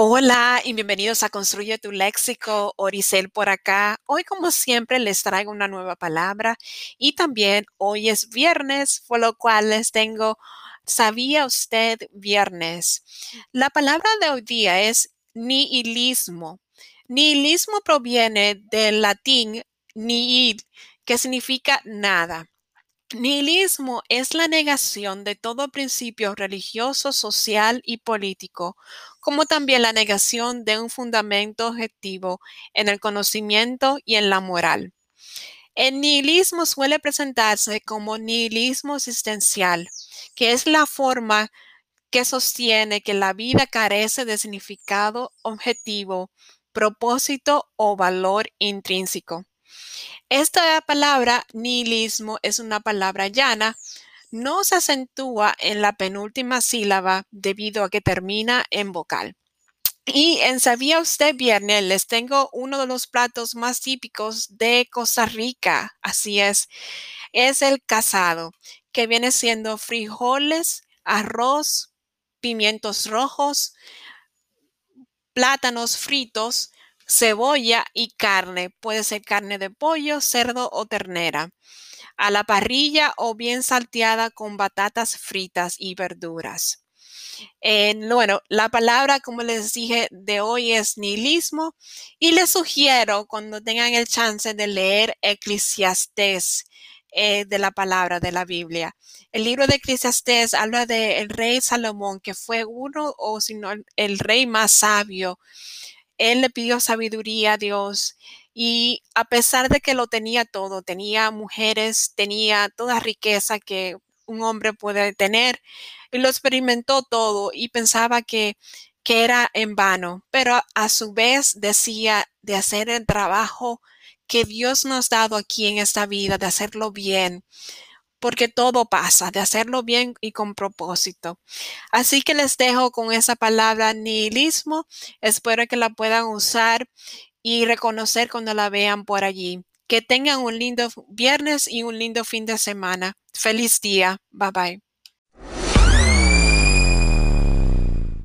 Hola y bienvenidos a Construye tu Léxico, Oricel por acá. Hoy como siempre les traigo una nueva palabra y también hoy es viernes, por lo cual les tengo, ¿sabía usted viernes? La palabra de hoy día es nihilismo. Nihilismo proviene del latín nihil, que significa nada. Nihilismo es la negación de todo principio religioso, social y político, como también la negación de un fundamento objetivo en el conocimiento y en la moral. El nihilismo suele presentarse como nihilismo existencial, que es la forma que sostiene que la vida carece de significado objetivo, propósito o valor intrínseco. Esta palabra nihilismo es una palabra llana, no se acentúa en la penúltima sílaba debido a que termina en vocal. Y en Sabía usted viernes les tengo uno de los platos más típicos de Costa Rica, así es, es el casado, que viene siendo frijoles, arroz, pimientos rojos, plátanos fritos, cebolla y carne. Puede ser carne de pollo, cerdo o ternera. A la parrilla o bien salteada con batatas fritas y verduras. bueno, la palabra, como les dije, de hoy es nihilismo y les sugiero cuando tengan el chance de leer Eclesiastés eh, de la palabra de la Biblia. El libro de Eclesiastés habla del rey Salomón, que fue uno o si no el rey más sabio él le pidió sabiduría a Dios y a pesar de que lo tenía todo, tenía mujeres, tenía toda riqueza que un hombre puede tener, y lo experimentó todo y pensaba que, que era en vano, pero a su vez decía de hacer el trabajo que Dios nos ha dado aquí en esta vida, de hacerlo bien, porque todo pasa, de hacerlo bien y con propósito. Así que les dejo con esa palabra nihilismo. Espero que la puedan usar y reconocer cuando la vean por allí. Que tengan un lindo viernes y un lindo fin de semana. Feliz día. Bye bye.